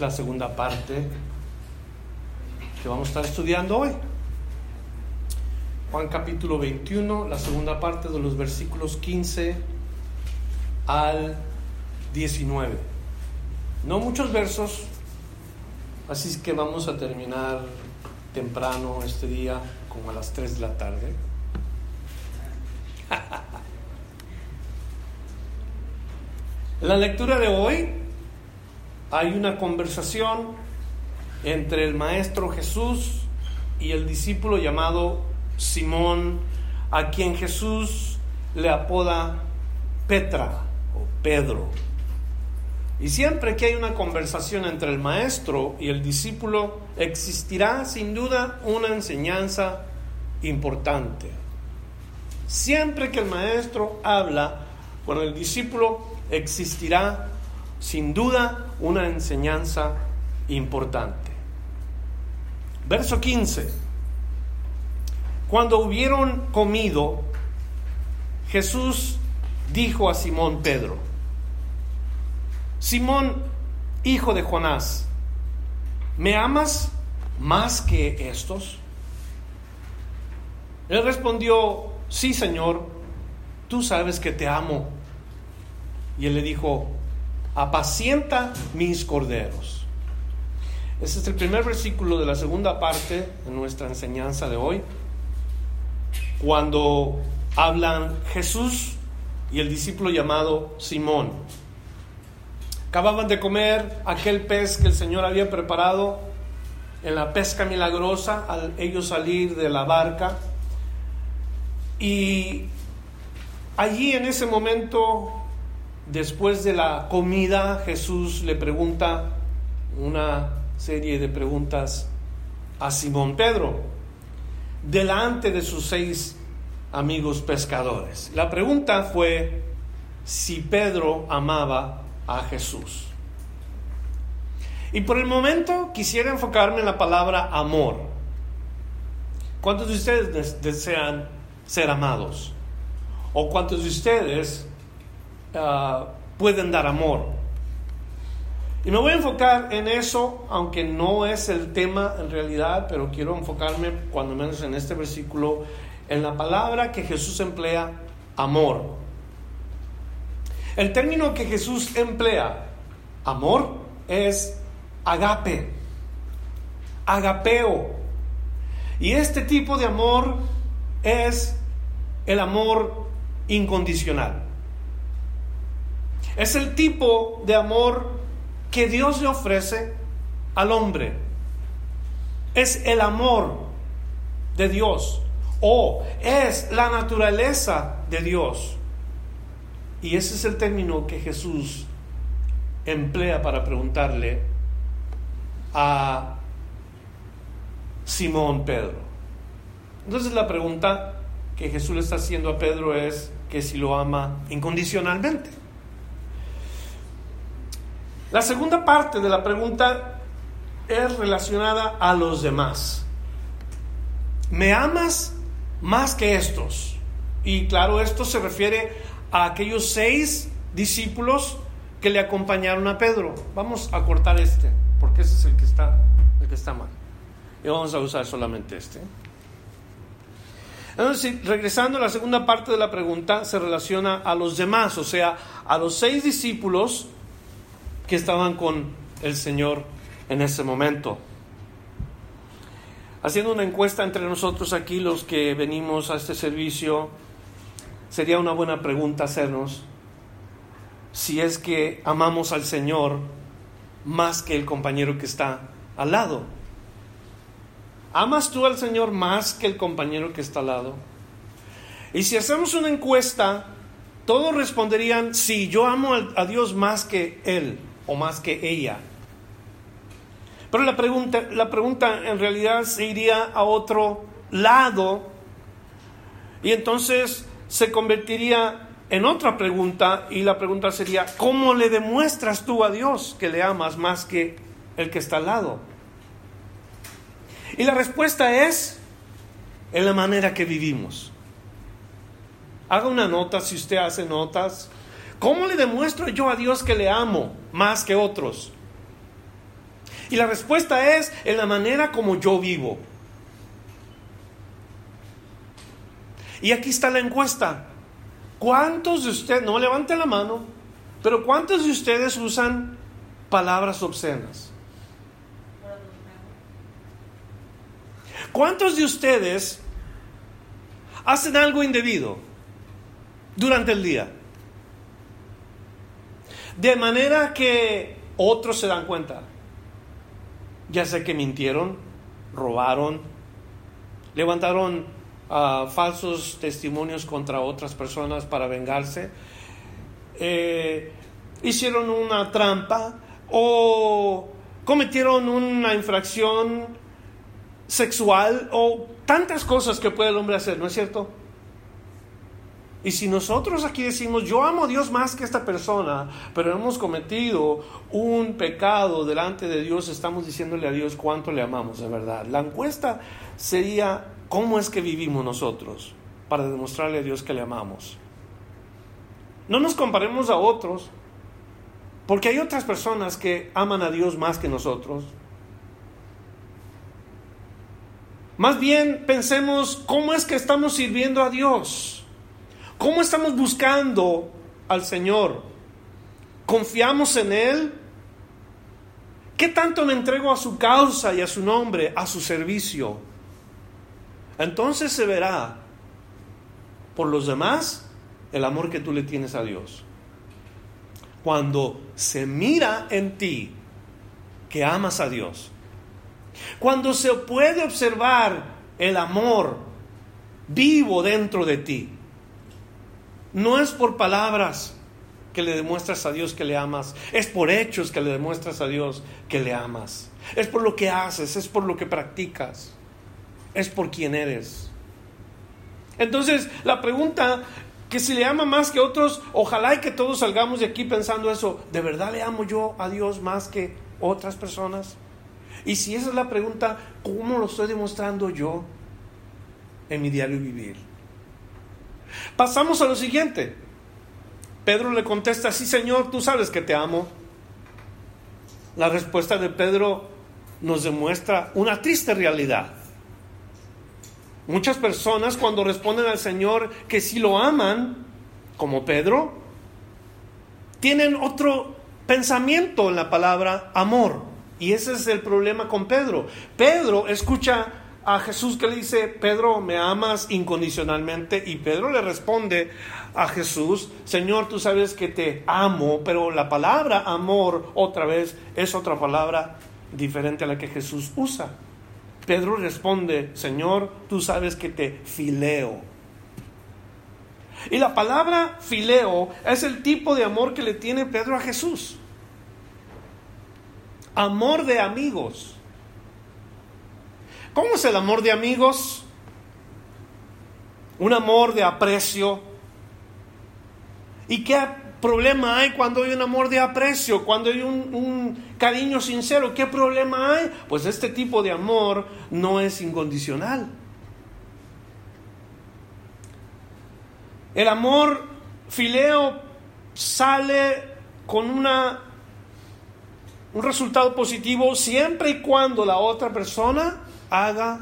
Es la segunda parte que vamos a estar estudiando hoy. Juan capítulo 21, la segunda parte de los versículos 15 al 19. No muchos versos, así que vamos a terminar temprano este día, como a las 3 de la tarde. La lectura de hoy hay una conversación entre el Maestro Jesús y el discípulo llamado Simón, a quien Jesús le apoda Petra o Pedro. Y siempre que hay una conversación entre el maestro y el discípulo, existirá sin duda una enseñanza importante. Siempre que el maestro habla con el discípulo, existirá sin duda una enseñanza importante. Verso 15. Cuando hubieron comido, Jesús dijo a Simón Pedro, Simón, hijo de Jonás, ¿me amas más que estos? Él respondió, sí, Señor, tú sabes que te amo. Y él le dijo, apacienta mis corderos. Ese es el primer versículo de la segunda parte de nuestra enseñanza de hoy, cuando hablan Jesús y el discípulo llamado Simón. Acababan de comer aquel pez que el Señor había preparado en la pesca milagrosa al ellos salir de la barca. Y allí en ese momento, después de la comida, Jesús le pregunta una serie de preguntas a Simón Pedro, delante de sus seis amigos pescadores. La pregunta fue si Pedro amaba a Jesús. Y por el momento quisiera enfocarme en la palabra amor. ¿Cuántos de ustedes desean ser amados? ¿O cuántos de ustedes ah, pueden dar amor? Y me voy a enfocar en eso, aunque no es el tema en realidad, pero quiero enfocarme, cuando menos en este versículo, en la palabra que Jesús emplea, amor. El término que Jesús emplea, amor, es agape, agapeo. Y este tipo de amor es el amor incondicional. Es el tipo de amor que Dios le ofrece al hombre. Es el amor de Dios o es la naturaleza de Dios. Y ese es el término que Jesús emplea para preguntarle a Simón Pedro. Entonces la pregunta que Jesús le está haciendo a Pedro es que si lo ama incondicionalmente. La segunda parte de la pregunta es relacionada a los demás. ¿Me amas más que estos? Y claro, esto se refiere a aquellos seis discípulos que le acompañaron a Pedro. Vamos a cortar este, porque ese es el que está, el que está mal. Y vamos a usar solamente este. Entonces, regresando a la segunda parte de la pregunta, se relaciona a los demás, o sea, a los seis discípulos que estaban con el Señor en ese momento. Haciendo una encuesta entre nosotros aquí, los que venimos a este servicio, sería una buena pregunta hacernos si es que amamos al Señor más que el compañero que está al lado. ¿Amas tú al Señor más que el compañero que está al lado? Y si hacemos una encuesta, todos responderían, sí, yo amo a Dios más que Él o más que ella. Pero la pregunta, la pregunta en realidad se iría a otro lado y entonces se convertiría en otra pregunta y la pregunta sería, ¿cómo le demuestras tú a Dios que le amas más que el que está al lado? Y la respuesta es en la manera que vivimos. Haga una nota si usted hace notas. ¿Cómo le demuestro yo a Dios que le amo más que otros? Y la respuesta es en la manera como yo vivo. Y aquí está la encuesta. ¿Cuántos de ustedes, no levanten la mano, pero cuántos de ustedes usan palabras obscenas? ¿Cuántos de ustedes hacen algo indebido durante el día? De manera que otros se dan cuenta. Ya sé que mintieron, robaron, levantaron falsos testimonios contra otras personas para vengarse, eh, hicieron una trampa o cometieron una infracción sexual o tantas cosas que puede el hombre hacer, ¿no es cierto? Y si nosotros aquí decimos, yo amo a Dios más que esta persona, pero hemos cometido un pecado delante de Dios, estamos diciéndole a Dios cuánto le amamos de verdad. La encuesta sería ¿Cómo es que vivimos nosotros para demostrarle a Dios que le amamos? No nos comparemos a otros, porque hay otras personas que aman a Dios más que nosotros. Más bien pensemos cómo es que estamos sirviendo a Dios, cómo estamos buscando al Señor. ¿Confiamos en Él? ¿Qué tanto me entrego a su causa y a su nombre, a su servicio? entonces se verá por los demás el amor que tú le tienes a Dios. Cuando se mira en ti que amas a Dios, cuando se puede observar el amor vivo dentro de ti, no es por palabras que le demuestras a Dios que le amas, es por hechos que le demuestras a Dios que le amas, es por lo que haces, es por lo que practicas es por quien eres. Entonces, la pregunta que si le ama más que otros, ojalá y que todos salgamos de aquí pensando eso, ¿de verdad le amo yo a Dios más que otras personas? Y si esa es la pregunta, ¿cómo lo estoy demostrando yo en mi diario vivir? Pasamos a lo siguiente. Pedro le contesta, sí Señor, tú sabes que te amo. La respuesta de Pedro nos demuestra una triste realidad. Muchas personas cuando responden al Señor que si lo aman, como Pedro, tienen otro pensamiento en la palabra amor. Y ese es el problema con Pedro. Pedro escucha a Jesús que le dice, Pedro, ¿me amas incondicionalmente? Y Pedro le responde a Jesús, Señor, tú sabes que te amo, pero la palabra amor otra vez es otra palabra diferente a la que Jesús usa. Pedro responde, Señor, tú sabes que te fileo. Y la palabra fileo es el tipo de amor que le tiene Pedro a Jesús. Amor de amigos. ¿Cómo es el amor de amigos? Un amor de aprecio. ¿Y qué problema hay cuando hay un amor de aprecio, cuando hay un, cariño sincero? ¿Qué problema hay? Pues este tipo de amor no es incondicional. El amor fileo sale con una, un resultado positivo siempre y cuando la otra persona haga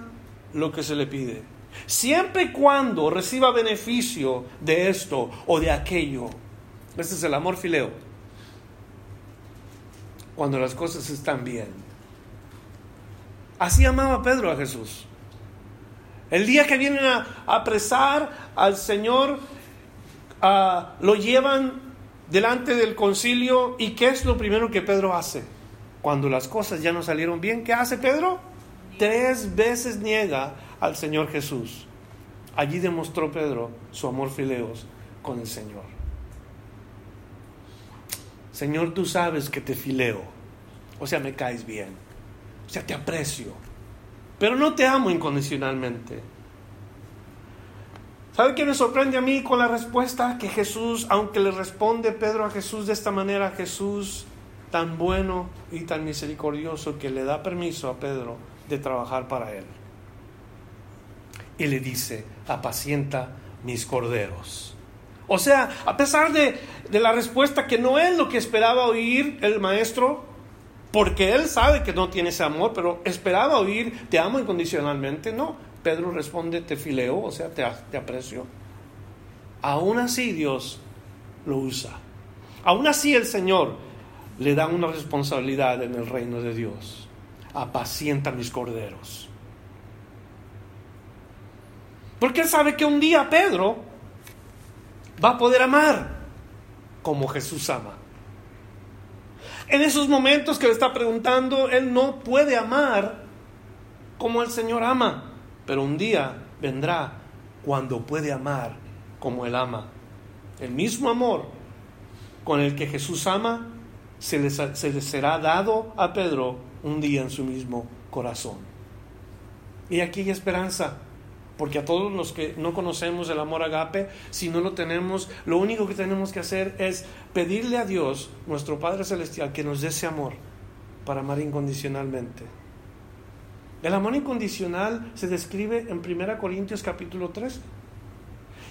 lo que se le pide. Siempre y cuando reciba beneficio de esto o de aquello. Este es el amor fileo. Cuando las cosas están bien. Así amaba Pedro a Jesús. El día que vienen a apresar al Señor, ah, lo llevan delante del concilio y ¿qué es lo primero que Pedro hace? Cuando las cosas ya no salieron bien, ¿qué hace Pedro? Tres veces niega al Señor Jesús. Allí demostró Pedro su amor fileos con el Señor. Señor, tú sabes que te fileo. O sea, me caes bien. O sea, te aprecio. Pero no te amo incondicionalmente. ¿Sabe qué me sorprende a mí con la respuesta? Que Jesús, aunque le responde Pedro a Jesús de esta manera, Jesús tan bueno y tan misericordioso que le da permiso a Pedro de trabajar para él. Y le dice, apacienta mis corderos. O sea, a pesar de, de la respuesta que no es lo que esperaba oír el maestro, porque él sabe que no tiene ese amor, pero esperaba oír, te amo incondicionalmente, no. Pedro responde, te fileo, o sea, te, te aprecio. Aún así Dios lo usa. Aún así el Señor le da una responsabilidad en el reino de Dios. Apacienta mis corderos. Porque él sabe que un día Pedro va a poder amar como Jesús ama. En esos momentos que le está preguntando, él no puede amar como el Señor ama pero un día vendrá cuando puede amar como Él ama. El mismo amor con el que Jesús ama se le, será dado a Pedro un día en su mismo corazón. Y aquí hay esperanza, porque a todos los que no conocemos el amor agape, si no lo tenemos, lo único que tenemos que hacer es pedirle a Dios, nuestro Padre Celestial, que nos dé ese amor para amar incondicionalmente. El amor incondicional se describe en 1 Corintios capítulo 3.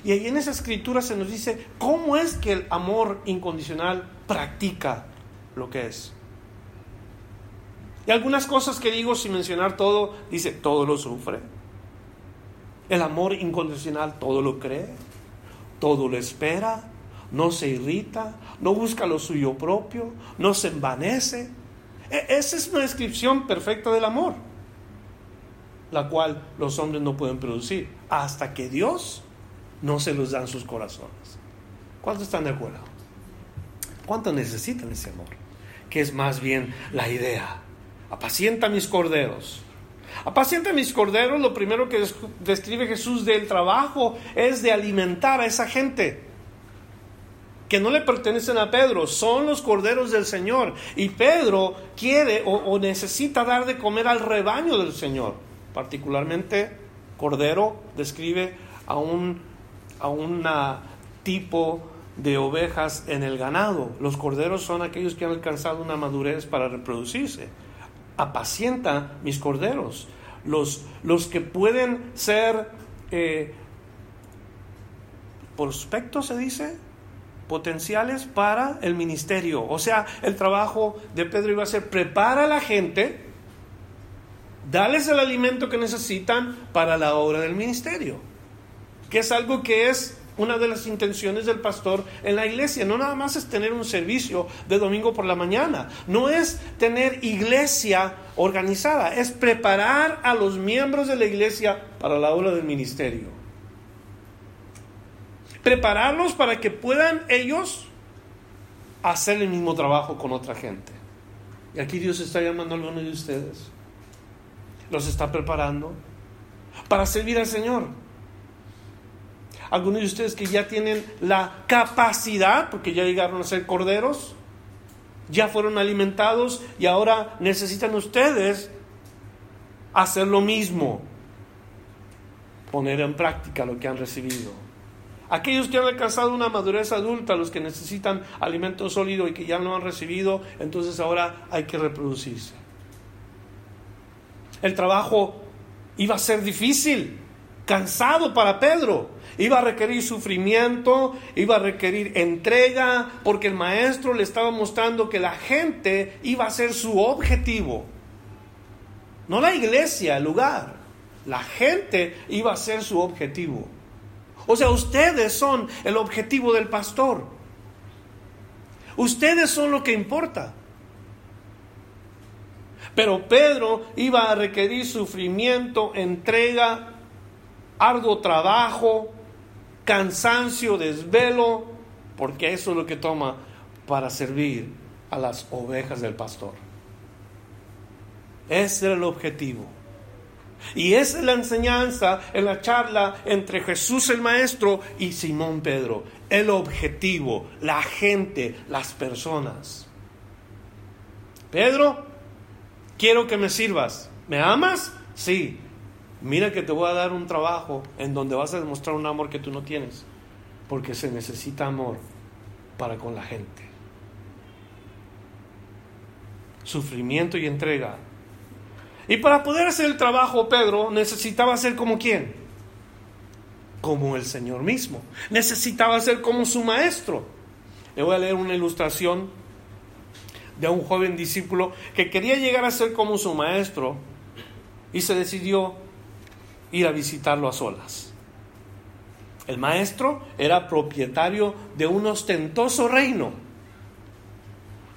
Y ahí en esa escritura se nos dice cómo es que el amor incondicional practica lo que es. Y algunas cosas que digo sin mencionar todo, dice, todo lo sufre. El amor incondicional todo lo cree, todo lo espera, no se irrita, no busca lo suyo propio, no se envanece. E-, esa es una descripción perfecta del amor la cual los hombres no pueden producir, hasta que Dios no se los da en sus corazones. ¿Cuántos están de acuerdo? ¿Cuántos necesitan ese amor? Que es más bien la idea. Apacienta mis corderos. Apacienta mis corderos, lo primero que describe Jesús del trabajo es de alimentar a esa gente que no le pertenecen a Pedro, son los corderos del Señor. Y Pedro quiere o, necesita dar de comer al rebaño del Señor. Particularmente, cordero describe a un a tipo de ovejas en el ganado. Los corderos son aquellos que han alcanzado una madurez para reproducirse. Apacienta mis corderos. Los, los que pueden ser eh, prospectos, se dice, potenciales para el ministerio. O sea, el trabajo de Pedro iba a ser prepara a la gente Dales el alimento que necesitan para la obra del ministerio, que es algo que es una de las intenciones del pastor en la iglesia. No nada más es tener un servicio de domingo por la mañana, no es tener iglesia organizada, es preparar a los miembros de la iglesia para la obra del ministerio. Prepararlos para que puedan ellos hacer el mismo trabajo con otra gente. Y aquí Dios está llamando a algunos de ustedes los está preparando para servir al Señor. Algunos de ustedes que ya tienen la capacidad, porque ya llegaron a ser corderos, ya fueron alimentados y ahora necesitan ustedes hacer lo mismo, poner en práctica lo que han recibido. Aquellos que han alcanzado una madurez adulta, los que necesitan alimento sólido y que ya no han recibido, entonces ahora hay que reproducirse. El trabajo iba a ser difícil, cansado para Pedro. Iba a requerir sufrimiento, iba a requerir entrega, porque el maestro le estaba mostrando que la gente iba a ser su objetivo. No la iglesia, el lugar. La gente iba a ser su objetivo. O sea, ustedes son el objetivo del pastor. Ustedes son lo que importa. Pero Pedro iba a requerir sufrimiento, entrega, arduo trabajo, cansancio, desvelo, porque eso es lo que toma para servir a las ovejas del pastor. Ese era el objetivo. Y esa es la enseñanza en la charla entre Jesús el Maestro y Simón Pedro. El objetivo, la gente, las personas. Pedro, quiero que me sirvas. ¿Me amas? Sí. Mira que te voy a dar un trabajo en donde vas a demostrar un amor que tú no tienes. Porque se necesita amor para con la gente. Sufrimiento y entrega y para poder hacer el trabajo, Pedro necesitaba ser como quién? Como el Señor mismo. Necesitaba ser como su maestro. Le voy a leer una ilustración de un joven discípulo que quería llegar a ser como su maestro y se decidió ir a visitarlo a solas. El maestro era propietario de un ostentoso reino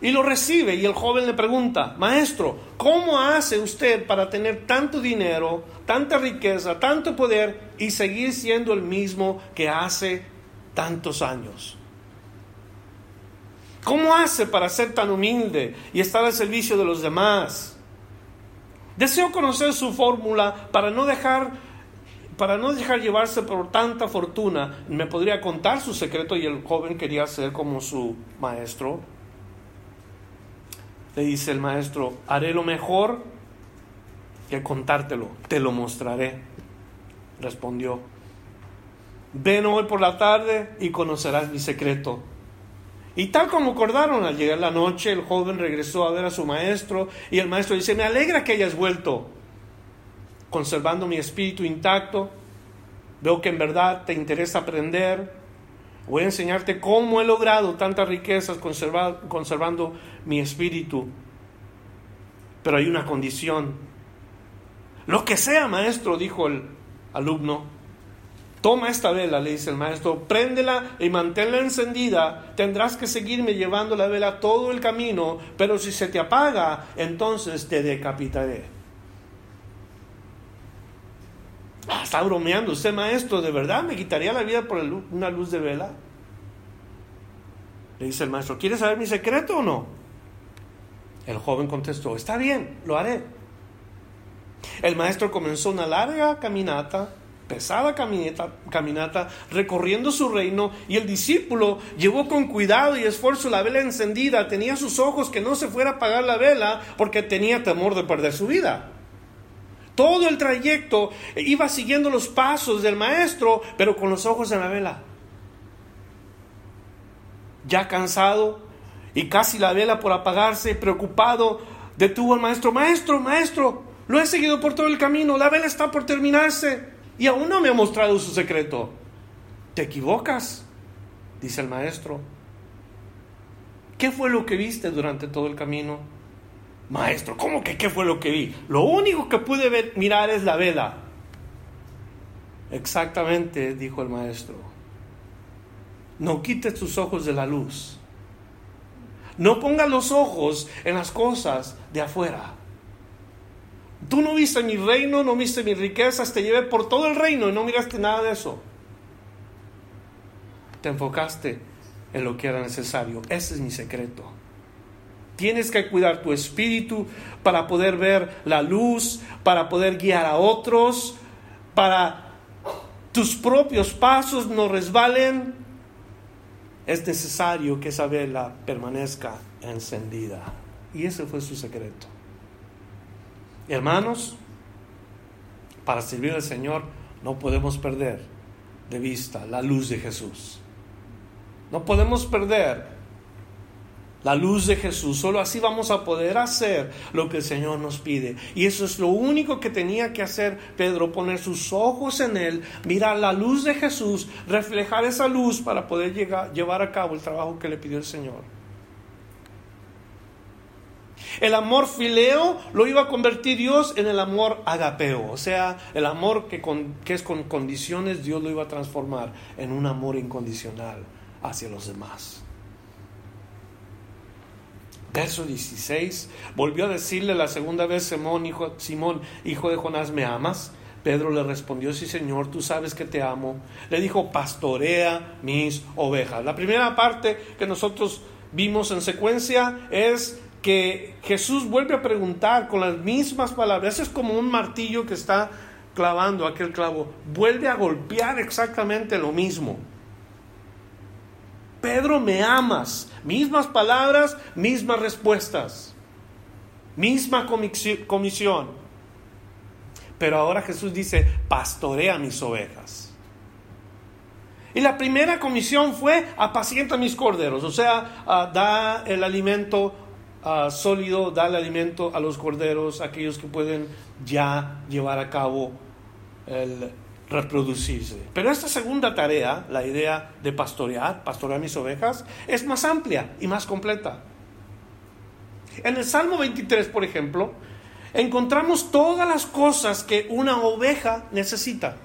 y lo recibe y el joven le pregunta, maestro, ¿cómo hace usted para tener tanto dinero, tanta riqueza, tanto poder y seguir siendo el mismo que hace tantos años? ¿Cómo hace para ser tan humilde y estar al servicio de los demás? Deseo conocer su fórmula para no dejar para no dejar llevarse por tanta fortuna. Me podría contar su secreto y el joven quería ser como su maestro. Le dice el maestro, haré lo mejor que contártelo, te lo mostraré. Respondió, ven hoy por la tarde y conocerás mi secreto. Y tal como acordaron, al llegar la noche, el joven regresó a ver a su maestro y el maestro dice, me alegra que hayas vuelto, conservando mi espíritu intacto. Veo que en verdad te interesa aprender Voy a enseñarte cómo he logrado tantas riquezas conservando mi espíritu. Pero hay una condición. Lo que sea, maestro, dijo el alumno. Toma esta vela, le dice el maestro, préndela y manténla encendida. Tendrás que seguirme llevando la vela todo el camino, pero si se te apaga, entonces te decapitaré. Ah, está bromeando usted, maestro, ¿de verdad me quitaría la vida por una luz de vela? Le dice el maestro, ¿quieres saber mi secreto o no? El joven contestó, está bien, lo haré. El maestro comenzó una larga caminata, pesada caminata, caminata, recorriendo su reino, y el discípulo llevó con cuidado y esfuerzo la vela encendida, tenía sus ojos que no se fuera a apagar la vela porque tenía temor de perder su vida. Todo el trayecto iba siguiendo los pasos del maestro, pero con los ojos en la vela. Ya cansado y casi la vela por apagarse, preocupado, detuvo al maestro. Maestro, maestro, lo he seguido por todo el camino, la vela está por terminarse y aún no me ha mostrado su secreto. Te equivocas, dice el maestro. ¿Qué fue lo que viste durante todo el camino? Maestro, ¿cómo que qué fue lo que vi? Lo único que pude ver, mirar es la vela. Exactamente, dijo el maestro. No quites tus ojos de la luz. No pongas los ojos en las cosas de afuera. Tú no viste mi reino, no viste mis riquezas, te llevé por todo el reino y no miraste nada de eso. Te enfocaste en lo que era necesario. Ese es mi secreto. Tienes que cuidar tu espíritu para poder ver la luz, para poder guiar a otros, para tus propios pasos no resbalen. Es necesario que esa vela permanezca encendida. Y ese fue su secreto. Hermanos, para servir al Señor no podemos perder de vista la luz de Jesús. No podemos perder la luz de Jesús. Solo así vamos a poder hacer lo que el Señor nos pide. Y eso es lo único que tenía que hacer Pedro, poner sus ojos en Él, mirar la luz de Jesús, reflejar esa luz para poder llegar, llevar a cabo el trabajo que le pidió el Señor. El amor fileo lo iba a convertir Dios en el amor agapeo, o sea, el amor que, que es con condiciones, Dios lo iba a transformar en un amor incondicional hacia los demás. Verso 16, volvió a decirle la segunda vez, Simón hijo, Simón, hijo de Jonás, ¿me amas? Pedro le respondió, sí Señor, tú sabes que te amo. Le dijo, pastorea mis ovejas. La primera parte que nosotros vimos en secuencia es que Jesús vuelve a preguntar con las mismas palabras. es como un martillo que está clavando aquel clavo. Vuelve a golpear exactamente lo mismo. Pedro, me amas. Mismas palabras, mismas respuestas. Misma comisión. Pero ahora Jesús dice, pastorea mis ovejas. Y la primera comisión fue, apacienta mis corderos, o sea, ah, da el alimento ah, sólido, da alimento a los corderos, aquellos que pueden ya llevar a cabo el reproducirse. Pero esta segunda tarea, la idea de pastorear, pastorear mis ovejas, es más amplia y más completa. En el Salmo 23, por ejemplo, encontramos todas las cosas que una oveja necesita.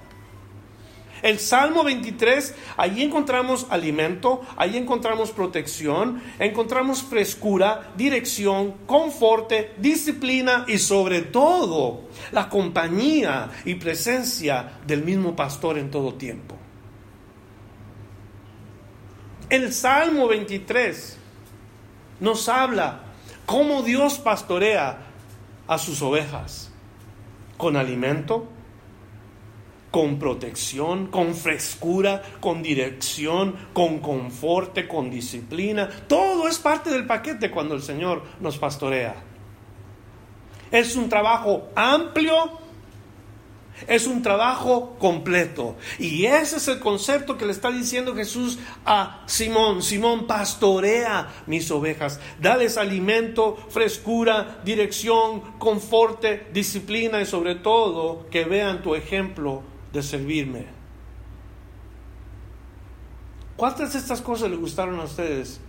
El Salmo 23, allí encontramos alimento, allí encontramos protección, encontramos frescura, dirección, conforte, disciplina y sobre todo la compañía y presencia del mismo pastor en todo tiempo. El Salmo 23 nos habla cómo Dios pastorea a sus ovejas con alimento, con protección, con frescura, con dirección, con conforte, con disciplina. Todo es parte del paquete cuando el Señor nos pastorea. Es un trabajo amplio, es un trabajo completo. Y ese es el concepto que le está diciendo Jesús a Simón. Simón, pastorea mis ovejas. Dales alimento, frescura, dirección, conforte, disciplina y sobre todo que vean tu ejemplo de servirme. ¿Cuántas de estas cosas les gustaron a ustedes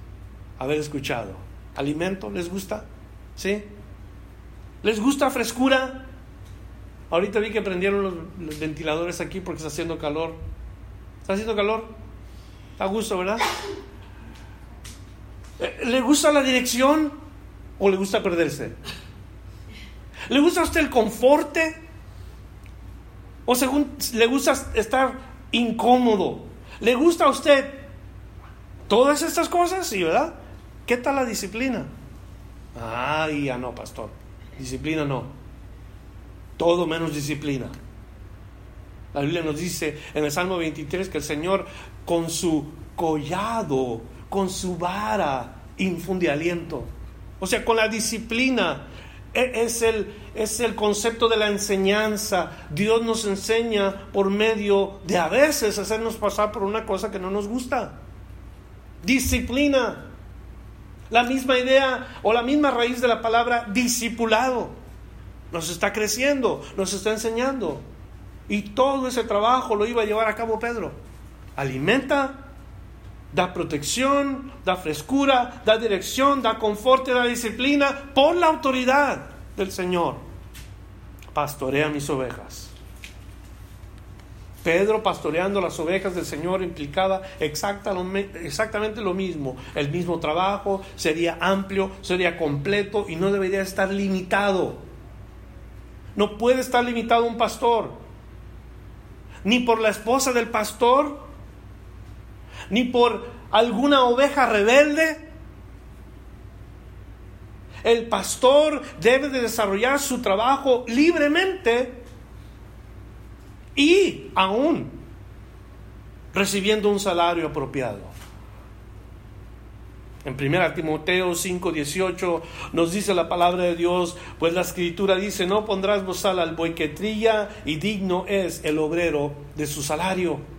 haber escuchado? ¿Alimento les gusta? ¿Sí? ¿Les gusta frescura? Ahorita vi que prendieron los, ventiladores aquí porque está haciendo calor. ¿Está haciendo calor? Está a gusto, ¿verdad? Eh, ¿Le gusta la dirección o le gusta perderse? ¿Le gusta a usted el conforte o según le gusta estar incómodo. ¿Le gusta a usted todas estas cosas? Sí, ¿verdad? ¿Qué tal la disciplina? Ay, ya no, pastor. Disciplina no. Todo menos disciplina. La Biblia nos dice en el Salmo 23 que el Señor con su collado, con su vara, infunde aliento. O sea, con la disciplina es el, es el concepto de la enseñanza. Dios nos enseña por medio de a veces hacernos pasar por una cosa que no nos gusta. Disciplina. La misma idea o la misma raíz de la palabra discipulado. Nos está creciendo, nos está enseñando. Y todo ese trabajo lo iba a llevar a cabo Pedro. Alimenta, da protección, da frescura, da dirección, da confort, da disciplina por la autoridad del Señor. Pastorea mis ovejas. Pedro pastoreando las ovejas del Señor implicaba exactamente lo mismo. El mismo trabajo sería amplio, sería completo y no debería estar limitado. No puede estar limitado un pastor. Ni por la esposa del pastor, ni por alguna oveja rebelde. El pastor debe de desarrollar su trabajo libremente y aún recibiendo un salario apropiado. En 1 Timoteo 5, 18 nos dice la palabra de Dios, pues la escritura dice, no pondrás bozal al buey que trilla y digno es el obrero de su salario.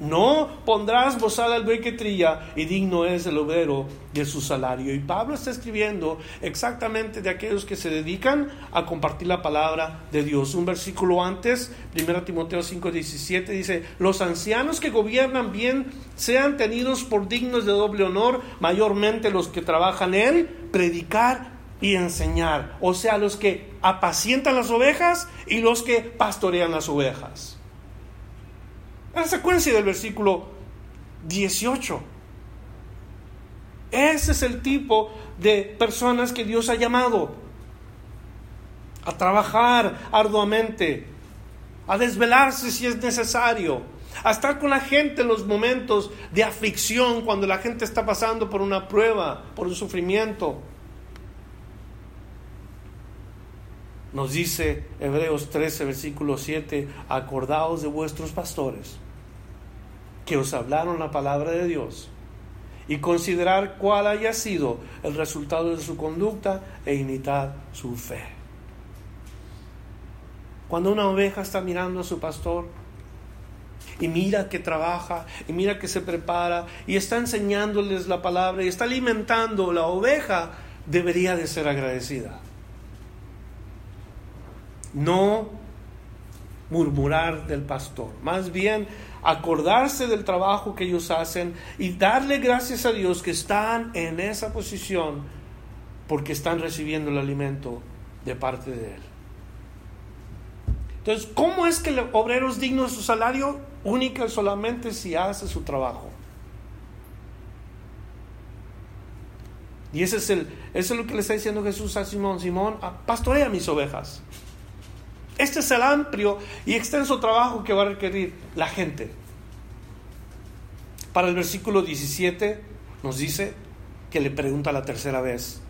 No pondrás bozal al buey que trilla y digno es el obrero de su salario. Y Pablo está escribiendo exactamente de aquellos que se dedican a compartir la palabra de Dios. Un versículo antes, 1 Timoteo 5:17 dice, los ancianos que gobiernan bien sean tenidos por dignos de doble honor, mayormente los que trabajan en predicar y enseñar. O sea, los que apacientan las ovejas y los que pastorean las ovejas la secuencia del versículo 18. Ese es el tipo de personas que Dios ha llamado a trabajar arduamente, a desvelarse si es necesario, a estar con la gente en los momentos de aflicción, cuando la gente está pasando por una prueba, por un sufrimiento, Nos dice Hebreos 13, versículo 7, acordaos de vuestros pastores que os hablaron la palabra de Dios y considerar cuál haya sido el resultado de su conducta e imitar su fe. Cuando una oveja está mirando a su pastor y mira que trabaja y mira que se prepara y está enseñándoles la palabra y está alimentando la oveja, debería de ser agradecida. No murmurar del pastor, más bien acordarse del trabajo que ellos hacen y darle gracias a Dios que están en esa posición porque están recibiendo el alimento de parte de Él. Entonces, ¿cómo es que el obrero es digno de su salario? Única solamente si hace su trabajo. Y ese es, el, eso es lo que le está diciendo Jesús a Simón. Simón, pastorea mis ovejas. Este es el amplio y extenso trabajo que va a requerir la gente. Para el versículo 17 nos dice que le pregunta la tercera vez,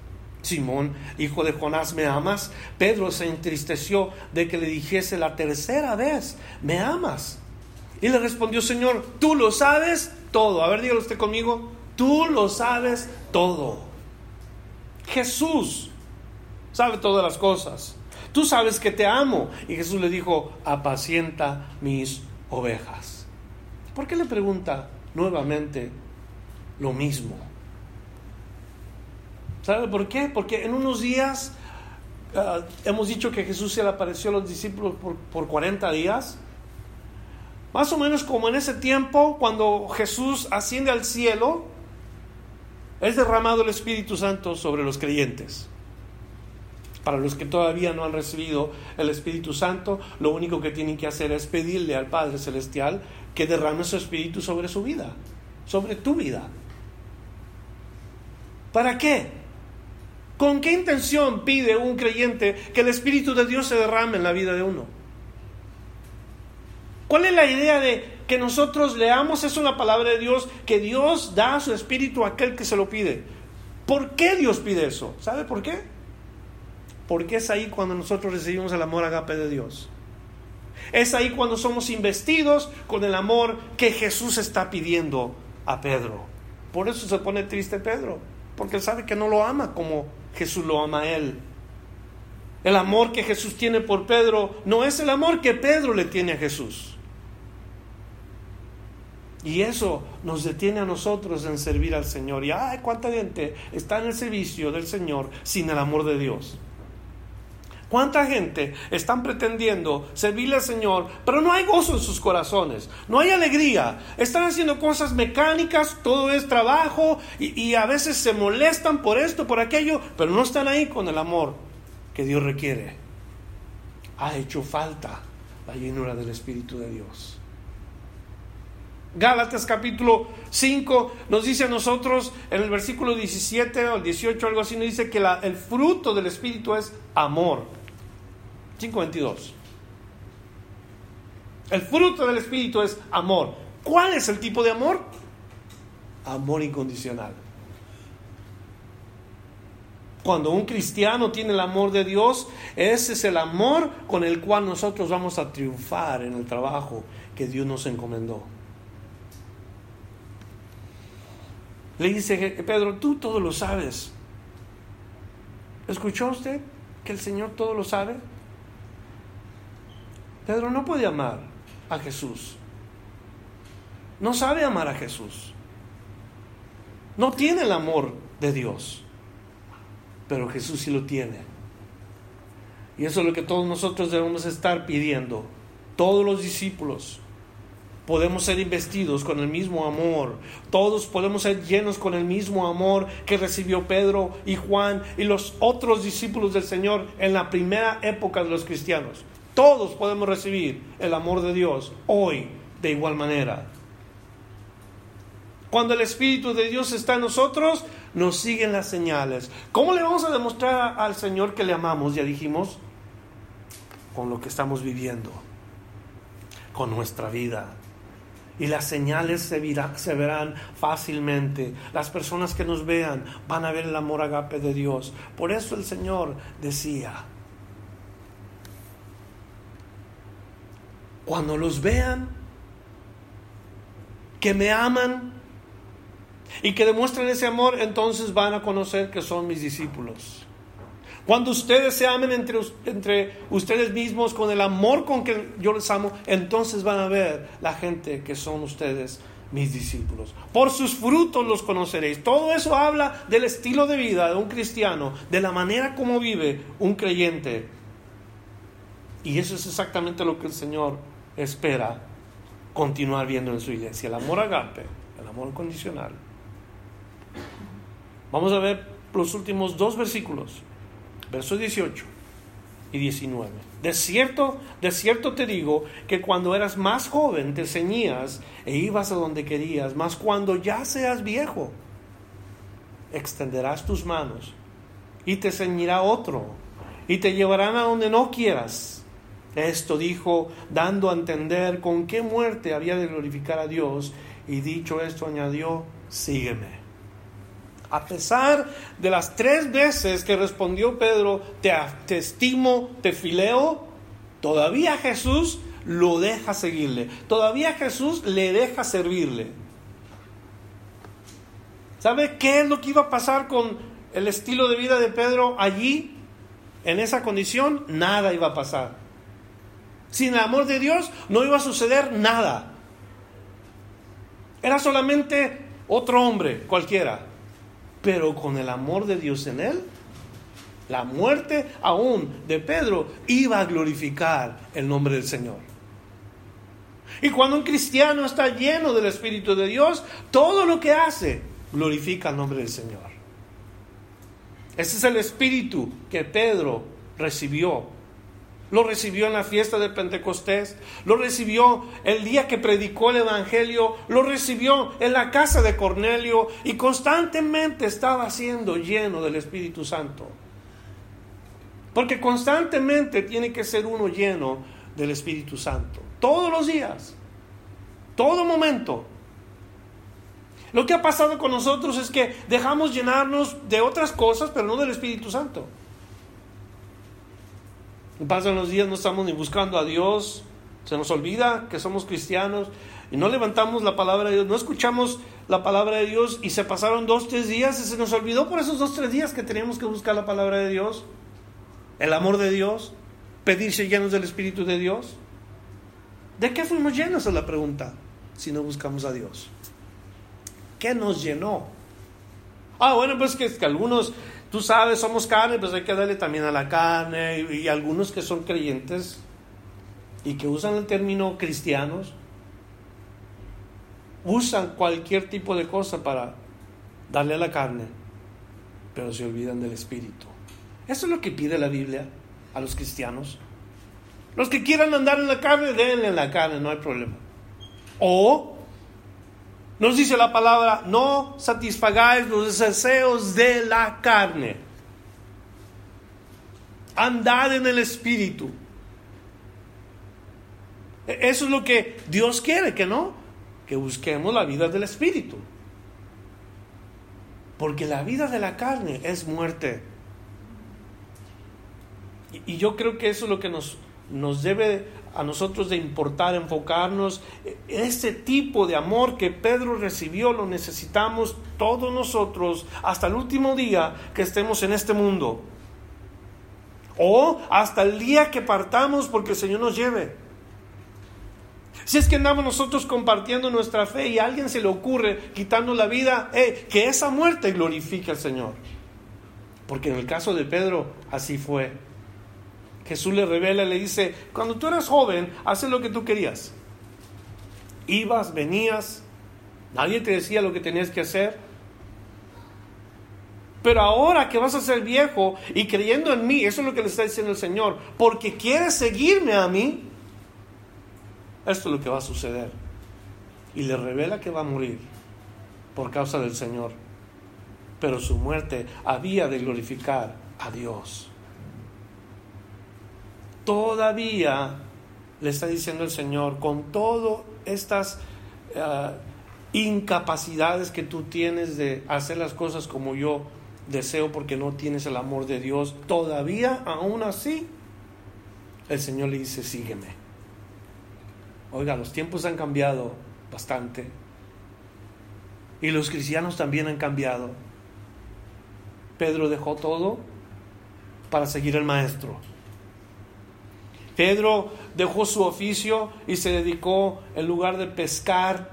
Simón, hijo de Jonás, ¿me amas? Pedro se entristeció de que le dijese la tercera vez, ¿me amas? Y le respondió, Señor, tú lo sabes todo. A ver, dígalo usted conmigo, tú lo sabes todo. Jesús sabe todas las cosas. Tú sabes que te amo. Y Jesús le dijo, apacienta mis ovejas. ¿Por qué le pregunta nuevamente lo mismo? ¿Sabe por qué? Porque en unos días ah, hemos dicho que Jesús se le apareció a los discípulos por, por 40 días. Más o menos como en ese tiempo, cuando Jesús asciende al cielo, es derramado el Espíritu Santo sobre los creyentes. Para los que todavía no han recibido el Espíritu Santo, lo único que tienen que hacer es pedirle al Padre Celestial que derrame su Espíritu sobre su vida, sobre tu vida. ¿Para qué? ¿Con qué intención pide un creyente que el Espíritu de Dios se derrame en la vida de uno? ¿Cuál es la idea de que nosotros leamos eso en la palabra de Dios, que Dios da su Espíritu a aquel que se lo pide? ¿Por qué Dios pide eso? ¿Sabe por qué? Porque es ahí cuando nosotros recibimos el amor agape de Dios. Es ahí cuando somos investidos con el amor que Jesús está pidiendo a Pedro. Por eso se pone triste Pedro, porque él sabe que no lo ama como Jesús lo ama a él. El amor que Jesús tiene por Pedro no es el amor que Pedro le tiene a Jesús. Y eso nos detiene a nosotros en servir al Señor. Y ay, cuánta gente está en el servicio del Señor sin el amor de Dios. ¿Cuánta gente están pretendiendo servirle al Señor, pero no hay gozo en sus corazones, no hay alegría? Están haciendo cosas mecánicas, todo es trabajo y, a veces se molestan por esto, por aquello, pero no están ahí con el amor que Dios requiere. Ha hecho falta la llenura del Espíritu de Dios. Gálatas capítulo 5 nos dice a nosotros en el versículo 17 o 18, algo así, nos dice que el fruto del Espíritu es amor 5.22. El fruto del Espíritu es amor. ¿Cuál es el tipo de amor? Amor incondicional. Cuando un cristiano tiene el amor de Dios, ese es el amor con el cual nosotros vamos a triunfar en el trabajo que Dios nos encomendó. Le dice Pedro, tú todo lo sabes. ¿Escuchó usted que el Señor todo lo sabe? Pedro no puede amar a Jesús. No sabe amar a Jesús. No tiene el amor de Dios. Pero Jesús sí lo tiene. Y eso es lo que todos nosotros debemos estar pidiendo. Todos los discípulos podemos ser investidos con el mismo amor. Todos podemos ser llenos con el mismo amor que recibió Pedro y Juan y los otros discípulos del Señor en la primera época de los cristianos. Todos podemos recibir el amor de Dios hoy de igual manera. Cuando el Espíritu de Dios está en nosotros, nos siguen las señales. ¿Cómo le vamos a demostrar al Señor que le amamos? Ya dijimos, con lo que estamos viviendo, con nuestra vida. Y las señales se, verán fácilmente. Las personas que nos vean van a ver el amor agape de Dios. Por eso el Señor decía, cuando los vean, que me aman y que demuestren ese amor, entonces van a conocer que son mis discípulos. Cuando ustedes se amen entre, ustedes mismos con el amor con que yo les amo, entonces van a ver la gente que son ustedes mis discípulos. Por sus frutos los conoceréis. Todo eso habla del estilo de vida de un cristiano, de la manera como vive un creyente. Y eso es exactamente lo que el Señor espera continuar viendo en su iglesia. El amor agape, el amor condicional. Vamos a ver los últimos dos versículos, versos 18 y 19. De cierto, de cierto te digo que cuando eras más joven te ceñías e ibas a donde querías, mas cuando ya seas viejo, extenderás tus manos y te ceñirá otro y te llevarán a donde no quieras. Esto dijo, dando a entender con qué muerte había de glorificar a Dios, y dicho esto añadió, sígueme. A pesar de las tres veces que respondió Pedro, te, estimo, te fileo, todavía Jesús lo deja seguirle. Todavía Jesús le deja servirle. ¿Sabe qué es lo que iba a pasar con el estilo de vida de Pedro allí? En esa condición, nada iba a pasar. Sin el amor de Dios no iba a suceder nada. Era solamente otro hombre, cualquiera pero con el amor de Dios en él, la muerte aún de Pedro iba a glorificar el nombre del Señor. Y cuando un cristiano está lleno del Espíritu de Dios, todo lo que hace glorifica el nombre del Señor. Ese es el Espíritu que Pedro recibió lo recibió en la fiesta de Pentecostés, lo recibió el día que predicó el Evangelio, lo recibió en la casa de Cornelio y constantemente estaba siendo lleno del Espíritu Santo. Porque constantemente tiene que ser uno lleno del Espíritu Santo. Todos los días, todo momento. Lo que ha pasado con nosotros es que dejamos llenarnos de otras cosas, pero no del Espíritu Santo. Pasan los días, no estamos ni buscando a Dios, se nos olvida que somos cristianos y no levantamos la palabra de Dios, no escuchamos la palabra de Dios y se pasaron dos, tres días y se nos olvidó por esos dos, tres días que teníamos que buscar la palabra de Dios, el amor de Dios, pedirse llenos del Espíritu de Dios. ¿De qué fuimos llenos? Es la pregunta, si no buscamos a Dios. ¿Qué nos llenó? Ah, bueno, pues que, que algunos Tú sabes, somos carne, pues hay que darle también a la carne. Y, algunos que son creyentes y que usan el término cristianos, usan cualquier tipo de cosa para darle a la carne, pero se olvidan del espíritu. Eso es lo que pide la Biblia a los cristianos. Los que quieran andar en la carne, denle en la carne, no hay problema. O nos dice la palabra, no satisfagáis los deseos de la carne. Andad en el Espíritu. E-, eso es lo que Dios quiere, que no, que busquemos la vida del Espíritu. Porque la vida de la carne es muerte. Y, yo creo que eso es lo que nos, nos debe a nosotros de importar, enfocarnos. Ese tipo de amor que Pedro recibió lo necesitamos todos nosotros hasta el último día que estemos en este mundo. O hasta el día que partamos porque el Señor nos lleve. Si es que andamos nosotros compartiendo nuestra fe y a alguien se le ocurre quitando la vida, eh, que esa muerte glorifique al Señor. Porque en el caso de Pedro así fue. Jesús le revela, le dice, cuando tú eras joven, haces lo que tú querías. Ibas, venías, nadie te decía lo que tenías que hacer. Pero ahora que vas a ser viejo y creyendo en mí, eso es lo que le está diciendo el Señor, porque quieres seguirme a mí, esto es lo que va a suceder. Y le revela que va a morir por causa del Señor. Pero su muerte había de glorificar a Dios todavía le está diciendo el Señor, con todas estas eh, incapacidades que tú tienes de hacer las cosas como yo deseo porque no tienes el amor de Dios, todavía aún así el Señor le dice, sígueme. Oiga, los tiempos han cambiado bastante. Y los cristianos también han cambiado. Pedro dejó todo para seguir al maestro. Pedro dejó su oficio y se dedicó, en lugar de pescar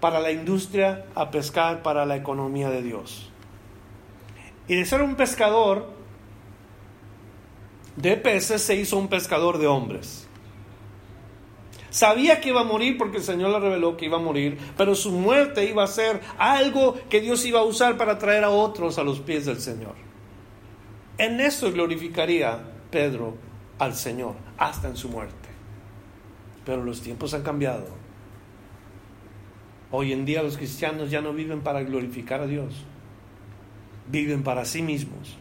para la industria, a pescar para la economía de Dios. Y de ser un pescador de peces se hizo un pescador de hombres. Sabía que iba a morir porque el Señor le reveló que iba a morir, pero su muerte iba a ser algo que Dios iba a usar para traer a otros a los pies del Señor. En eso glorificaría Pedro al Señor hasta en su muerte. Pero los tiempos han cambiado. Hoy en día los cristianos ya no viven para glorificar a Dios, viven para sí mismos.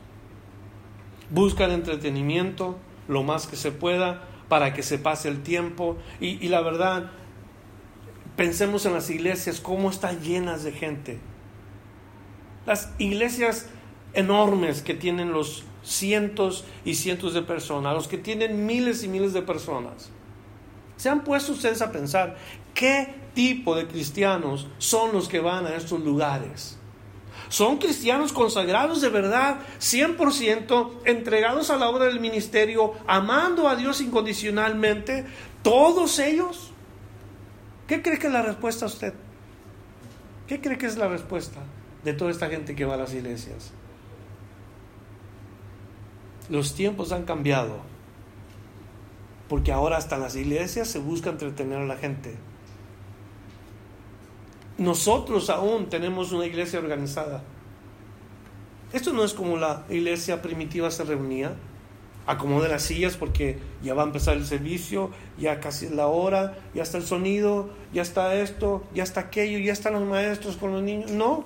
Buscan entretenimiento lo más que se pueda para que se pase el tiempo. Y, la verdad, pensemos en las iglesias, cómo están llenas de gente. Las iglesias enormes que tienen los cientos y cientos de personas, los que tienen miles y miles de personas. ¿Se han puesto ustedes a pensar qué tipo de cristianos son los que van a estos lugares? Son cristianos consagrados de verdad, 100% entregados a la obra del ministerio, amando a Dios incondicionalmente. Todos ellos. ¿Qué cree que es la respuesta a usted? ¿Qué cree que es la respuesta de toda esta gente que va a las iglesias? Los tiempos han cambiado. Porque ahora hasta las iglesias se busca entretener a la gente. Nosotros aún tenemos una iglesia organizada. Esto no es como la iglesia primitiva se reunía. Acomode las sillas porque ya va a empezar el servicio, ya casi es la hora, ya está el sonido, ya está esto, ya está aquello, ya están los maestros con los niños. No.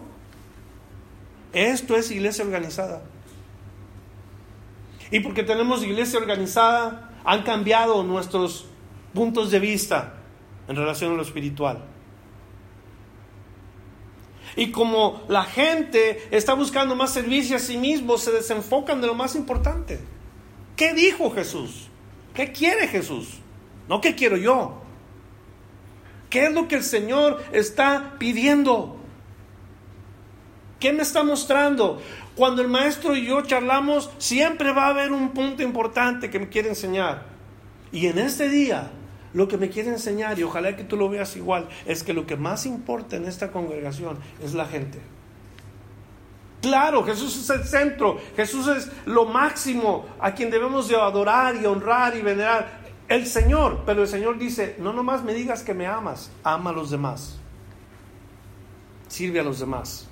Esto es iglesia organizada. Y porque tenemos iglesia organizada, han cambiado nuestros puntos de vista en relación a lo espiritual. Y como la gente está buscando más servicio a sí mismo, se desenfocan de lo más importante. ¿Qué dijo Jesús? ¿Qué quiere Jesús? No qué quiero yo. ¿Qué es lo que el Señor está pidiendo? ¿Qué me está mostrando? Cuando el maestro y yo charlamos, siempre va a haber un punto importante que me quiere enseñar. Y en este día, lo que me quiere enseñar, y ojalá que tú lo veas igual, es que lo que más importa en esta congregación es la gente. Claro, Jesús es el centro, Jesús es lo máximo a quien debemos de adorar y honrar y venerar. El Señor, pero el Señor dice, no nomás me digas que me amas, ama a los demás. Sirve a los demás.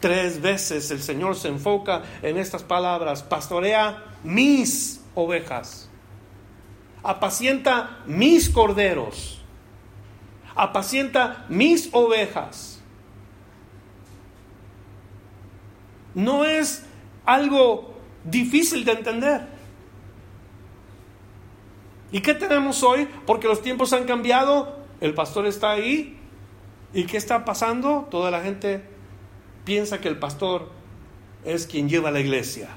Tres veces el Señor se enfoca en estas palabras, pastorea mis ovejas apacienta mis corderos, apacienta mis ovejas. No es algo difícil de entender. ¿Y qué tenemos hoy? Porque los tiempos han cambiado, el pastor está ahí. ¿Y qué está pasando? Toda la gente piensa que el pastor es quien lleva la iglesia.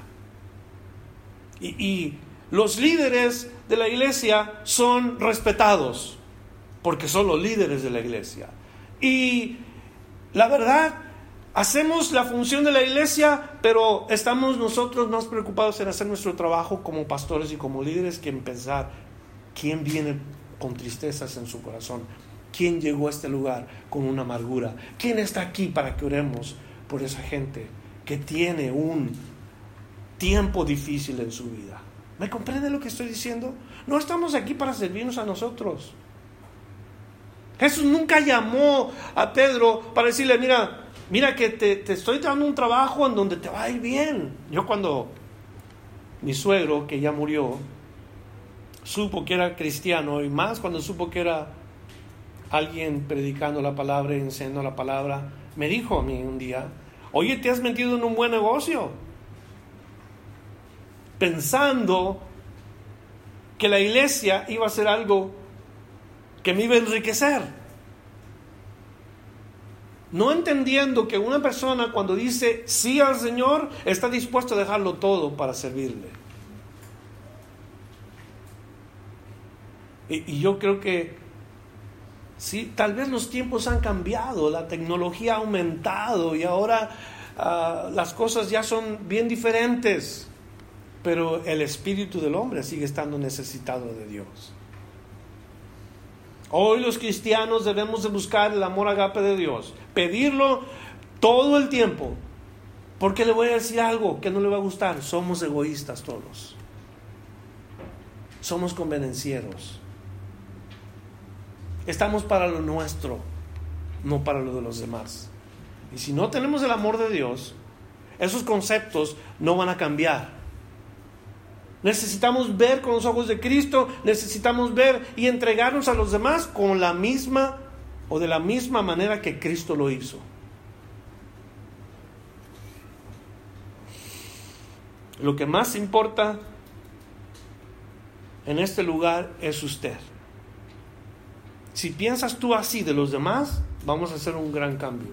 Y, y los líderes de la iglesia son respetados, porque son los líderes de la iglesia. Y la verdad, hacemos la función de la iglesia, pero estamos nosotros más preocupados en hacer nuestro trabajo como pastores y como líderes que en pensar quién viene con tristezas en su corazón, quién llegó a este lugar con una amargura, quién está aquí para que oremos por esa gente que tiene un tiempo difícil en su vida. ¿Me comprende lo que estoy diciendo? No estamos aquí para servirnos a nosotros. Jesús nunca llamó a Pedro para decirle, mira, mira que te, estoy dando un trabajo en donde te va a ir bien. Yo cuando mi suegro, que ya murió, supo que era cristiano y más cuando supo que era alguien predicando la palabra enseñando la palabra, me dijo a mí un día, oye, te has metido en un buen negocio pensando que la iglesia iba a ser algo que me iba a enriquecer. No entendiendo que una persona cuando dice sí al Señor está dispuesto a dejarlo todo para servirle. Y, yo creo que sí, tal vez los tiempos han cambiado, la tecnología ha aumentado y ahora ah, las cosas ya son bien diferentes, pero el espíritu del hombre sigue estando necesitado de Dios. Hoy los cristianos debemos de buscar el amor agape de Dios, pedirlo todo el tiempo, porque le voy a decir algo que no le va a gustar, somos egoístas todos somos convenencieros. Estamos para lo nuestro, no para lo de los demás. Y si no tenemos el amor de Dios, esos conceptos no van a cambiar. Necesitamos ver con los ojos de Cristo, necesitamos ver y entregarnos a los demás con la misma o de la misma manera que Cristo lo hizo. Lo que más importa en este lugar es usted. Si piensas tú así de los demás, vamos a hacer un gran cambio.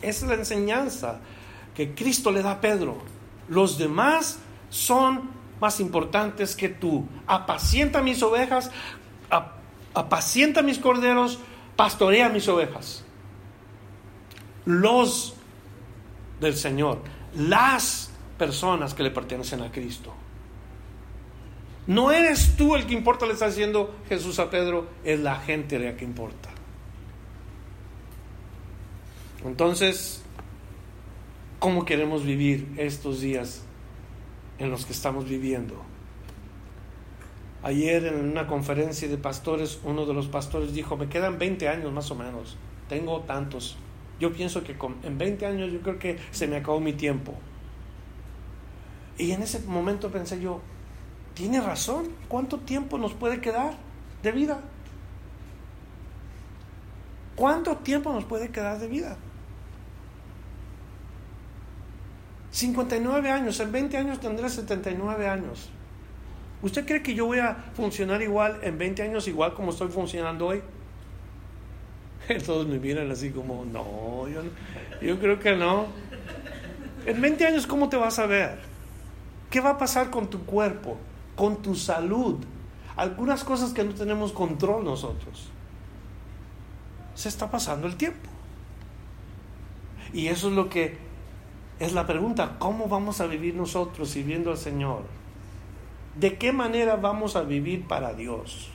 Esa es la enseñanza que Cristo le da a Pedro. Los demás son más importantes que tú. Apacienta mis ovejas, apacienta mis corderos, pastorea mis ovejas. Los del Señor, las personas que le pertenecen a Cristo. No eres tú el que importa, le está diciendo Jesús a Pedro, es la gente la que importa. Entonces, ¿cómo queremos vivir estos días en los que estamos viviendo? Ayer en una conferencia de pastores, uno de los pastores dijo, me quedan 20 años más o menos, tengo tantos. Yo pienso que en 20 años yo creo que se me acabó mi tiempo. Y en ese momento pensé yo, tiene razón. ¿Cuánto tiempo nos puede quedar de vida? ¿Cuánto tiempo nos puede quedar de vida? 59 años, en 20 años tendré 79 años. ¿Usted cree que yo voy a funcionar igual en 20 años, igual como estoy funcionando hoy? Todos me miran así como, no, yo, yo creo que no. En 20 años, ¿cómo te vas a ver? ¿Qué va a pasar con tu cuerpo? Con tu salud. Algunas cosas que no tenemos control nosotros. Se está pasando el tiempo. Y eso es lo que es la pregunta, ¿cómo vamos a vivir nosotros sirviendo al Señor? ¿De qué manera vamos a vivir para Dios?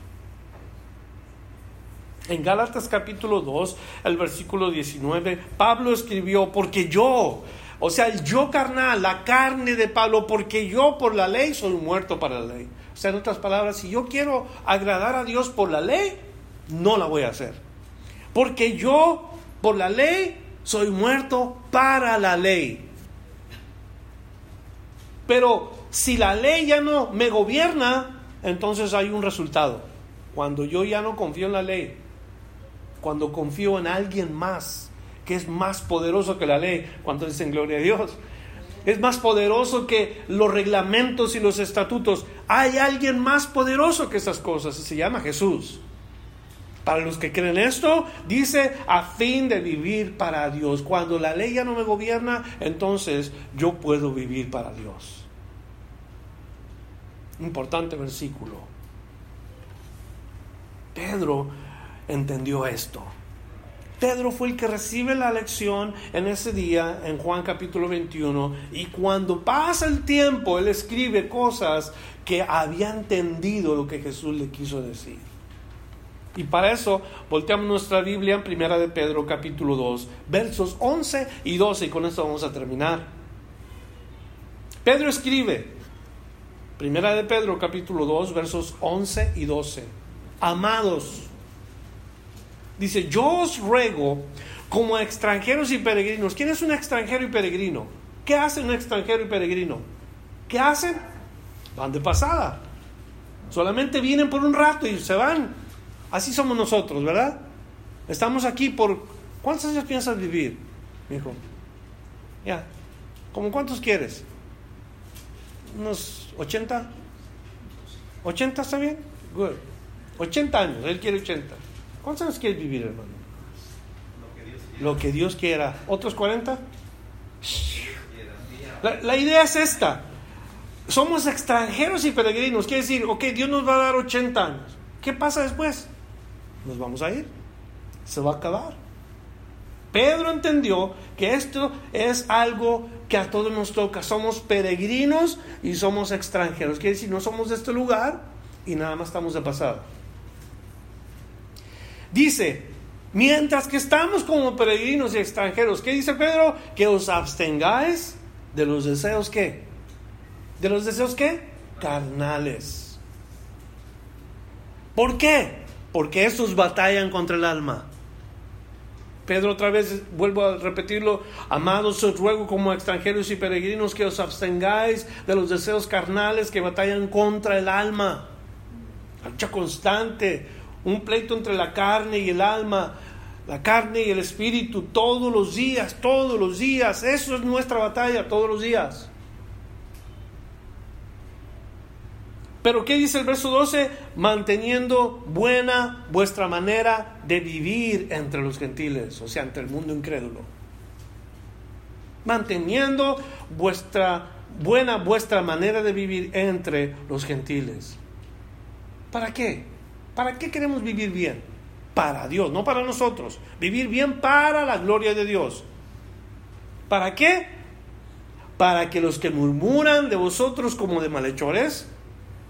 En Gálatas capítulo 2, el versículo 19, Pablo escribió, porque yo, o sea, el yo carnal, la carne de Pablo, porque yo por la ley soy muerto para la ley. O sea, en otras palabras, si yo quiero agradar a Dios por la ley, no la voy a hacer. Porque yo por la ley soy muerto para la ley. Pero si la ley ya no me gobierna, entonces hay un resultado. Cuando yo ya no confío en la ley, cuando confío en alguien más, que es más poderoso que la ley, cuando dicen gloria a Dios. Es más poderoso que los reglamentos y los estatutos. Hay alguien más poderoso que esas cosas, se llama Jesús. Para los que creen esto, dice a fin de vivir para Dios. Cuando la ley ya no me gobierna, entonces yo puedo vivir para Dios. Importante versículo. Pedro entendió esto. Pedro fue el que recibe la lección en ese día, en Juan capítulo 21, y cuando pasa el tiempo, él escribe cosas que había entendido lo que Jesús le quiso decir. Y para eso volteamos nuestra Biblia en Primera de Pedro capítulo 2, versos 11 y 12, y con esto vamos a terminar. Pedro escribe, Primera de Pedro capítulo 2, versos 11 y 12. Amados, Dice, yo os ruego como extranjeros y peregrinos. ¿Quién es un extranjero y peregrino? ¿Qué hace un extranjero y peregrino? ¿Qué hacen? Van de pasada. Solamente vienen por un rato y se van. Así somos nosotros, ¿verdad? Estamos aquí por... ¿Cuántos años piensas vivir, hijo? Ya. ¿Cómo cuántos quieres? ¿Unos 80? ¿80 está bien? Good. 80 años, él quiere 80. ¿Cuántos años quieres vivir, hermano? Lo que Dios quiera. ¿Otros 40? La, la idea es esta. somos extranjeros y peregrinos. Quiere decir, ok, Dios nos va a dar 80 años. ¿Qué pasa después? Nos vamos a ir. Se va a acabar. Pedro entendió que esto es algo que a todos nos toca. Somos peregrinos y somos extranjeros. Quiere decir, no somos de este lugar y nada más estamos de pasado. Dice, mientras que estamos como peregrinos y extranjeros, ¿qué dice Pedro? Que os abstengáis de los deseos que de los deseos qué? Carnales. ¿Por qué? Porque estos batallan contra el alma. Pedro otra vez, vuelvo a repetirlo, amados, os ruego como extranjeros y peregrinos que os abstengáis de los deseos carnales que batallan contra el alma. Lucha constante, un pleito entre la carne y el alma, la carne y el espíritu, todos los días, todos los días. Eso es nuestra batalla, todos los días. Pero ¿qué dice el verso 12? Manteniendo buena vuestra manera de vivir entre los gentiles, o sea, entre el mundo incrédulo. Manteniendo vuestra buena vuestra manera de vivir entre los gentiles. ¿Para qué? ¿Para qué queremos vivir bien? Para Dios, no para nosotros. Vivir bien para la gloria de Dios. ¿Para qué? Para que los que murmuran de vosotros como de malhechores,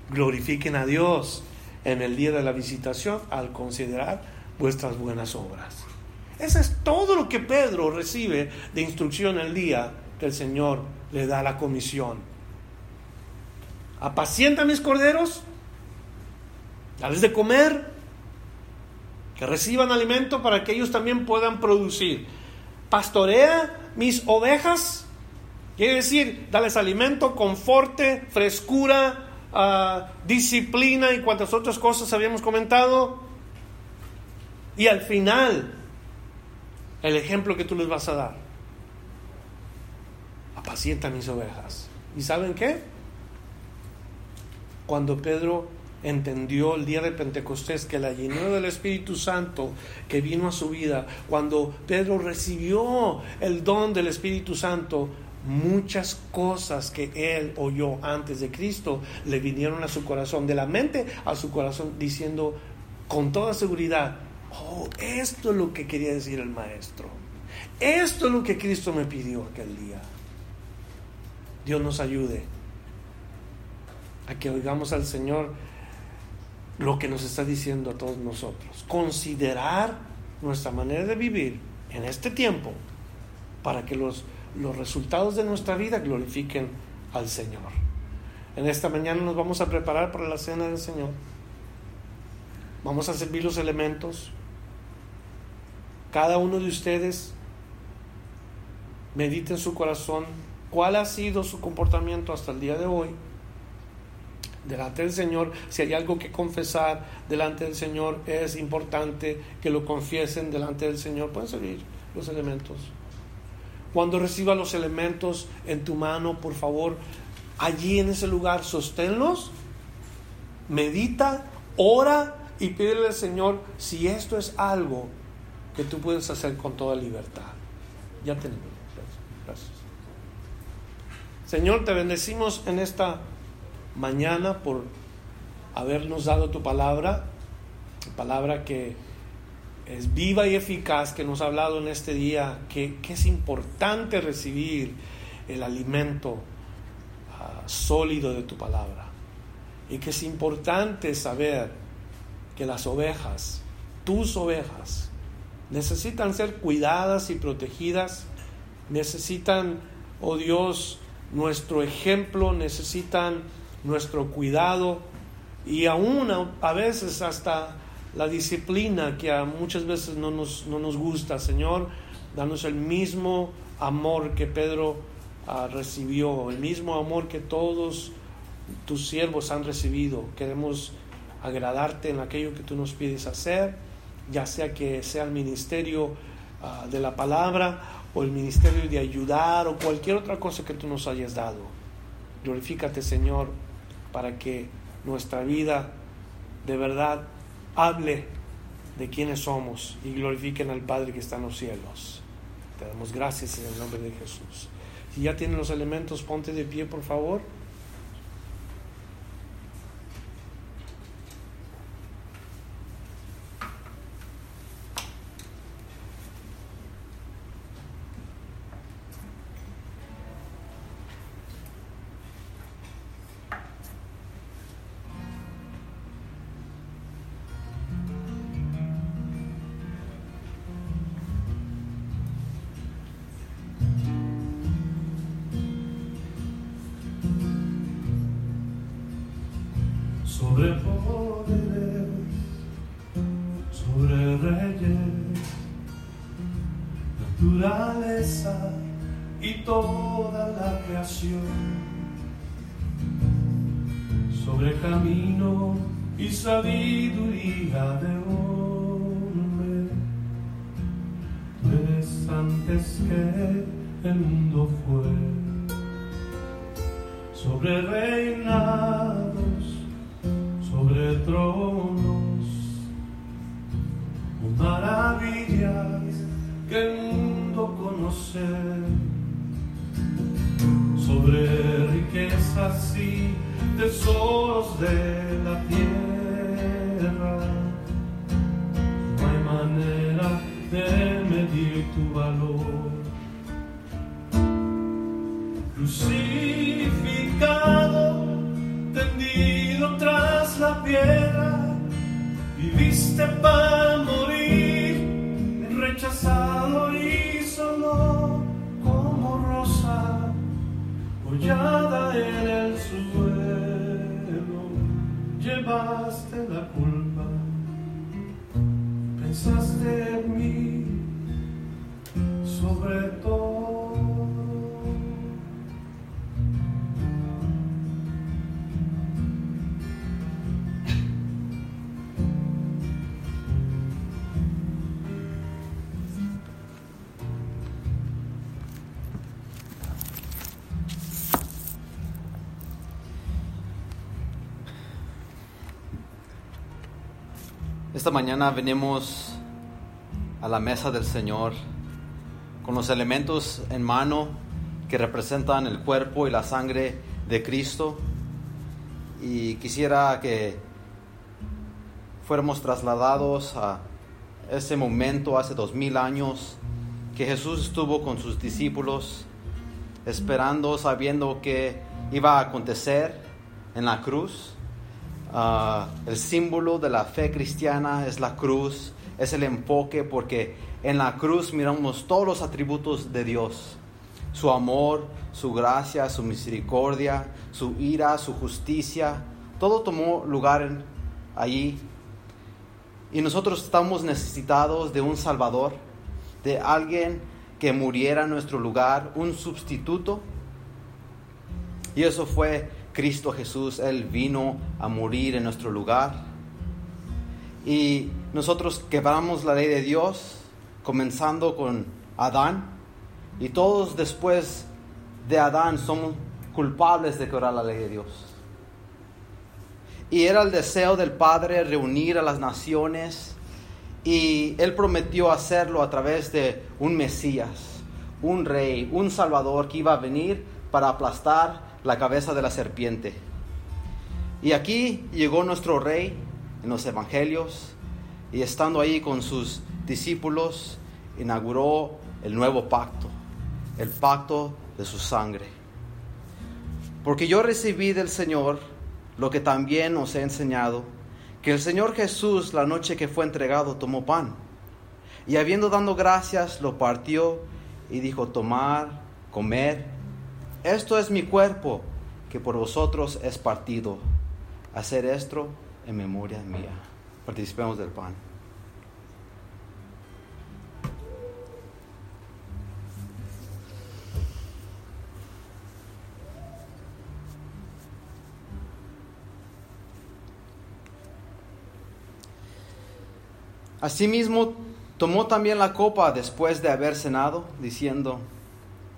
glorifiquen a Dios en el día de la visitación al considerar vuestras buenas obras. Eso es todo lo que Pedro recibe de instrucción el día que el Señor le da la comisión. Apacienta mis corderos, dales de comer, que reciban alimento para que ellos también puedan producir. Pastorea mis ovejas, quiere decir, dales alimento, conforte, frescura, disciplina y cuantas otras cosas habíamos comentado. Y al final, el ejemplo que tú les vas a dar. Apacienta mis ovejas. ¿Y saben qué? Cuando Pedro entendió el día de Pentecostés que la llenura del Espíritu Santo que vino a su vida, cuando Pedro recibió el don del Espíritu Santo, muchas cosas que él oyó antes de Cristo le vinieron a su corazón, de la mente a su corazón, diciendo con toda seguridad, oh, esto es lo que quería decir el maestro. Esto es lo que Cristo me pidió aquel día. Dios nos ayude a que oigamos al Señor lo que nos está diciendo a todos nosotros. Considerar nuestra manera de vivir en este tiempo para que los los resultados de nuestra vida glorifiquen al Señor. En esta mañana nos vamos a preparar para la cena del Señor. Vamos a servir los elementos. Cada uno de ustedes medite en su corazón cuál ha sido su comportamiento hasta el día de hoy. Delante del Señor, si hay algo que confesar delante del Señor, es importante que lo confiesen delante del Señor. Pueden servir los elementos. Cuando reciba los elementos en tu mano, por favor, allí en ese lugar, sosténlos, medita, ora y pídele al Señor si esto es algo que tú puedes hacer con toda libertad. Ya tenemos. Gracias. Señor, te bendecimos en esta mañana por habernos dado tu palabra, palabra que es viva y eficaz que nos ha hablado en este día, que, es importante recibir el alimento ah, sólido de tu palabra. Y que es importante saber que las ovejas, tus ovejas, necesitan ser cuidadas y protegidas, necesitan, oh Dios, nuestro ejemplo, necesitan nuestro cuidado y aún a veces hasta la disciplina que a muchas veces no nos, no nos gusta, Señor, danos el mismo amor que Pedro ah, recibió, el mismo amor que todos tus siervos han recibido. Queremos agradarte en aquello que tú nos pides hacer, ya sea que sea el ministerio ah, de la palabra o el ministerio de ayudar o cualquier otra cosa que tú nos hayas dado. Glorifícate, Señor, para que nuestra vida de verdad hable de quiénes somos y glorifiquen al Padre que está en los cielos. Te damos gracias en el nombre de Jesús. Si ya tienen los elementos, ponte de pie, por favor. Que el mundo fue sobre reinados, sobre tronos, maravillas que el mundo conoce, sobre riquezas y tesoros de la tierra. Para morir, rechazado y solo como rosa, hollada en el suelo, llevaste la culpa, pensaste en mí sobre mañana venimos a la mesa del Señor con los elementos en mano que representan el cuerpo y la sangre de Cristo. Y quisiera que fuéramos trasladados a ese momento hace dos mil años que Jesús estuvo con sus discípulos esperando, sabiendo que iba a acontecer en la cruz Ah, el símbolo de la fe cristiana es la cruz, es el enfoque porque en la cruz miramos todos los atributos de Dios. Su amor, su gracia, su misericordia, su ira, su justicia, todo tomó lugar allí. Y nosotros estamos necesitados de un Salvador, de alguien que muriera en nuestro lugar, un sustituto. Y eso fue Cristo Jesús, Él vino a morir en nuestro lugar. Y nosotros quebramos la ley de Dios, comenzando con Adán, y todos después de Adán somos culpables de quebrar la ley de Dios. Y era el deseo del Padre reunir a las naciones y Él prometió hacerlo a través de un Mesías, un rey, un Salvador que iba a venir para aplastar la cabeza de la serpiente. Y aquí llegó nuestro rey en los evangelios y estando ahí con sus discípulos inauguró el nuevo pacto, el pacto de su sangre. Porque yo recibí del Señor lo que también os he enseñado, que el Señor Jesús la noche que fue entregado tomó pan y habiendo dado gracias lo partió y dijo tomar, comer esto es mi cuerpo que por vosotros es partido. Hacer esto en memoria mía. Participemos del pan. Asimismo, tomó también la copa después de haber cenado, diciendo,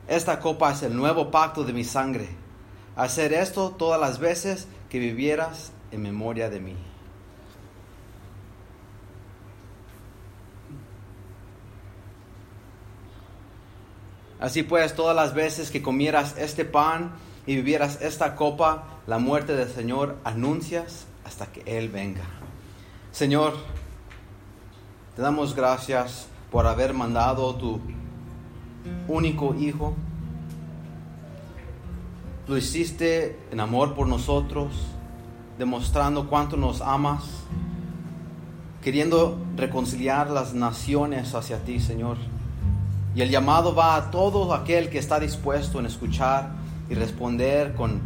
esta copa es el nuevo pacto de mi sangre. Hacer esto todas las veces que vivieras en memoria de mí. Así pues, todas las veces que comieras este pan y vivieras esta copa, la muerte del Señor anuncias hasta que Él venga. Señor, te damos gracias por haber mandado tu único Hijo. Lo hiciste en amor por nosotros, demostrando cuánto nos amas, queriendo reconciliar las naciones hacia ti, Señor. Y el llamado va a todo aquel que está dispuesto en escuchar y responder con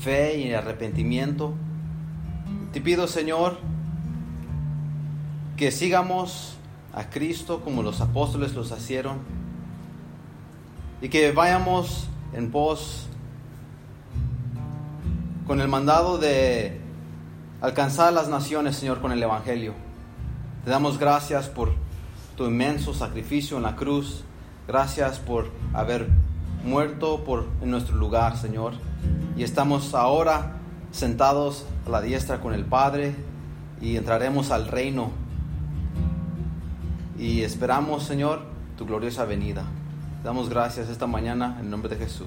fe y arrepentimiento. Te pido, Señor, que sigamos a Cristo como los apóstoles los hicieron y que vayamos en pos con el mandado de alcanzar las naciones, Señor, con el Evangelio. Te damos gracias por tu inmenso sacrificio en la cruz. Gracias por haber muerto por, en nuestro lugar, Señor. Y estamos ahora sentados a la diestra con el Padre y entraremos al reino. Y esperamos, Señor, tu gloriosa venida. Damos gracias esta mañana en nombre de Jesús.